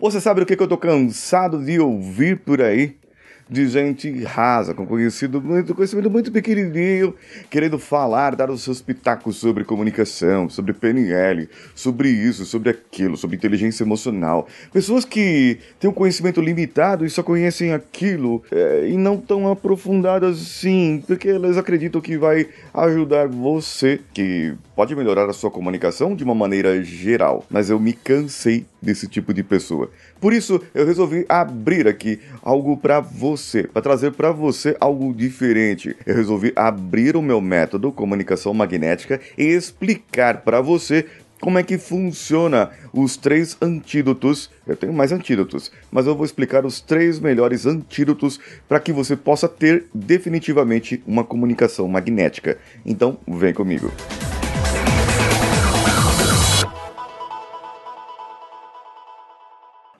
Você sabe o que, que eu tô cansado de ouvir por aí? De gente rasa, com conhecido muito, conhecimento muito pequenininho, querendo falar, dar os seus pitacos sobre comunicação, sobre PNL, sobre isso, sobre aquilo, sobre inteligência emocional. Pessoas que têm um conhecimento limitado e só conhecem aquilo é, e não tão aprofundadas assim, porque elas acreditam que vai ajudar você, que pode melhorar a sua comunicação de uma maneira geral. Mas eu me cansei desse tipo de pessoa. Por isso, eu resolvi abrir aqui algo para você, para trazer para você algo diferente. Eu resolvi abrir o meu método comunicação magnética e explicar para você como é que funciona os três antídotos. Eu tenho mais antídotos, mas eu vou explicar os três melhores antídotos para que você possa ter definitivamente uma comunicação magnética. Então, vem comigo.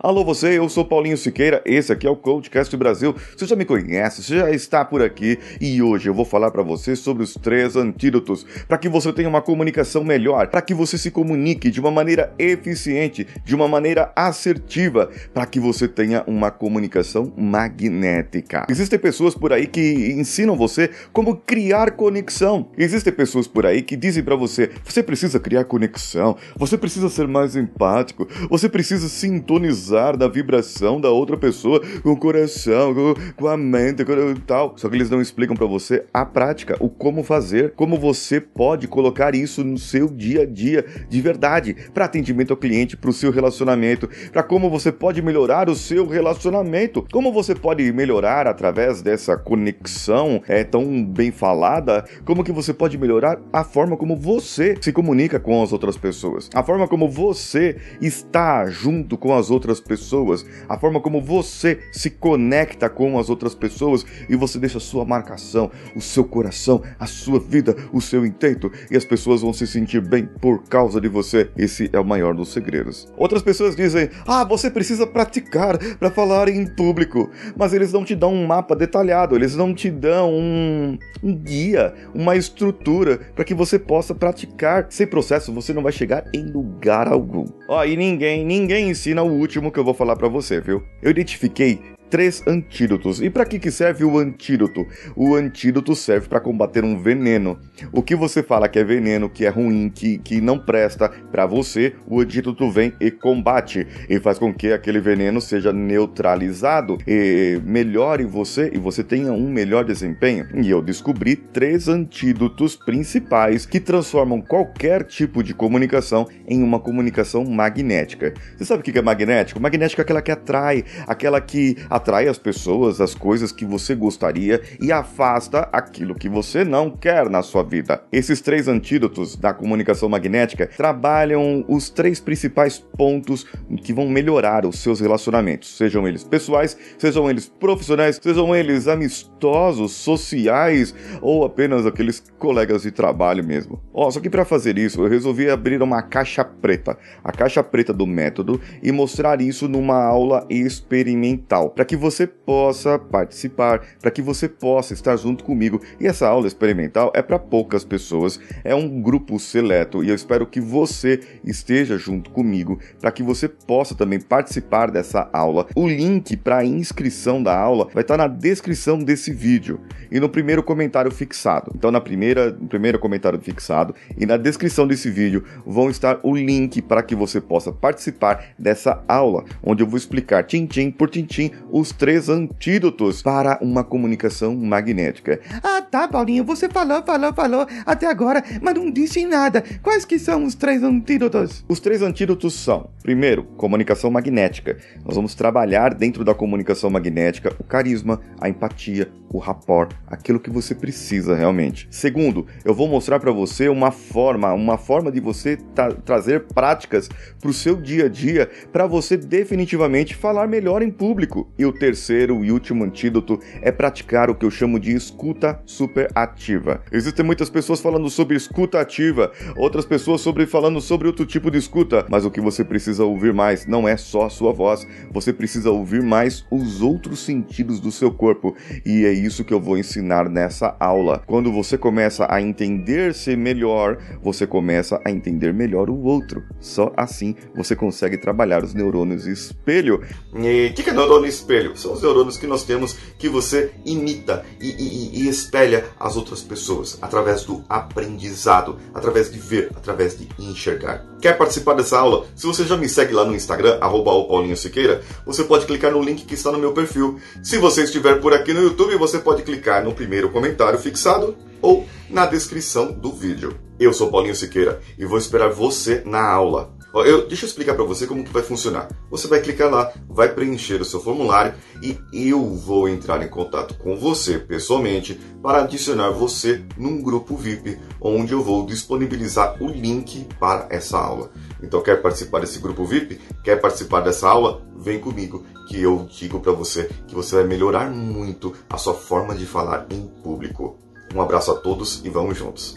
Alô você, eu sou Paulinho Siqueira, esse aqui é o Coachcast Brasil. Você já me conhece, você já está por aqui e hoje eu vou falar para você sobre os três antídotos para que você tenha uma comunicação melhor, para que você se comunique de uma maneira eficiente, de uma maneira assertiva, para que você tenha uma comunicação magnética. Existem pessoas por aí que ensinam você como criar conexão. Existem pessoas por aí que dizem para você: você precisa criar conexão, você precisa ser mais empático, você precisa sintonizar da vibração da outra pessoa com o coração, com, com a mente, com tal. Só que eles não explicam para você a prática, o como fazer, como você pode colocar isso no seu dia a dia de verdade, para atendimento ao cliente, para o seu relacionamento, para como você pode melhorar o seu relacionamento, como você pode melhorar através dessa conexão é tão bem falada, como que você pode melhorar a forma como você se comunica com as outras pessoas, a forma como você está junto com as outras outras pessoas, a forma como você se conecta com as outras pessoas e você deixa a sua marcação, o seu coração, a sua vida, o seu intento e as pessoas vão se sentir bem por causa de você. Esse é o maior dos segredos. Outras pessoas dizem: "Ah, você precisa praticar para falar em público", mas eles não te dão um mapa detalhado, eles não te dão um, um guia, uma estrutura para que você possa praticar. Sem processo você não vai chegar em lugar algum. Ó, oh, e ninguém, ninguém ensina o último que eu vou falar para você, viu? Eu identifiquei três antídotos. E para que, que serve o antídoto? O antídoto serve para combater um veneno. O que você fala que é veneno, que é ruim, que, que não presta para você, o antídoto vem e combate e faz com que aquele veneno seja neutralizado e melhore você e você tenha um melhor desempenho. E eu descobri três antídotos principais que transformam qualquer tipo de comunicação em uma comunicação magnética. Você sabe o que é magnético? Magnético é aquela que atrai, aquela que atrai as pessoas, as coisas que você gostaria e afasta aquilo que você não quer na sua vida. Esses três antídotos da comunicação magnética trabalham os três principais pontos que vão melhorar os seus relacionamentos, sejam eles pessoais, sejam eles profissionais, sejam eles amistosos, sociais ou apenas aqueles colegas de trabalho mesmo. Ó, oh, só que para fazer isso, eu resolvi abrir uma caixa preta, a caixa preta do método e mostrar isso numa aula experimental, para que você possa participar, para que você possa estar junto comigo. E essa aula experimental é para poucas pessoas, é um grupo seleto e eu espero que você esteja junto comigo para que você possa também participar dessa aula. O link para a inscrição da aula vai estar na descrição desse vídeo e no primeiro comentário fixado. Então na primeira, no primeiro comentário fixado e na descrição desse vídeo vão estar o link para que você possa participar dessa aula, onde eu vou explicar tintim por tintim os três antídotos para uma comunicação magnética. Ah, tá, Paulinho, você falou, falou, falou até agora, mas não disse nada. Quais que são os três antídotos? Os três antídotos são, primeiro, comunicação magnética. Nós vamos trabalhar dentro da comunicação magnética o carisma, a empatia, o rapport, aquilo que você precisa realmente. Segundo, eu vou mostrar para você uma forma, uma forma de você trazer práticas para o seu dia a dia para você definitivamente falar melhor em público. E o terceiro e último antídoto é praticar o que eu chamo de escuta superativa. Existem muitas pessoas falando sobre escuta ativa, outras pessoas sobre falando sobre outro tipo de escuta, mas o que você precisa ouvir mais não é só a sua voz, você precisa ouvir mais os outros sentidos do seu corpo. E é isso que eu vou ensinar nessa aula. Quando você começa a entender-se melhor, você começa a entender melhor o outro. Só assim você consegue trabalhar os neurônios espelho. E o que, que é neurônio espelho? São os neurônios que nós temos que você imita e, e, e espelha as outras pessoas através do aprendizado, através de ver, através de enxergar. Quer participar dessa aula? Se você já me segue lá no Instagram, arroba Siqueira, você pode clicar no link que está no meu perfil. Se você estiver por aqui no YouTube, você pode clicar no primeiro comentário fixado ou na descrição do vídeo. Eu sou Paulinho Siqueira e vou esperar você na aula. Eu, deixa eu explicar para você como que vai funcionar. Você vai clicar lá, vai preencher o seu formulário e eu vou entrar em contato com você pessoalmente para adicionar você num grupo VIP, onde eu vou disponibilizar o link para essa aula. Então, quer participar desse grupo VIP? Quer participar dessa aula? Vem comigo, que eu digo para você que você vai melhorar muito a sua forma de falar em público. Um abraço a todos e vamos juntos.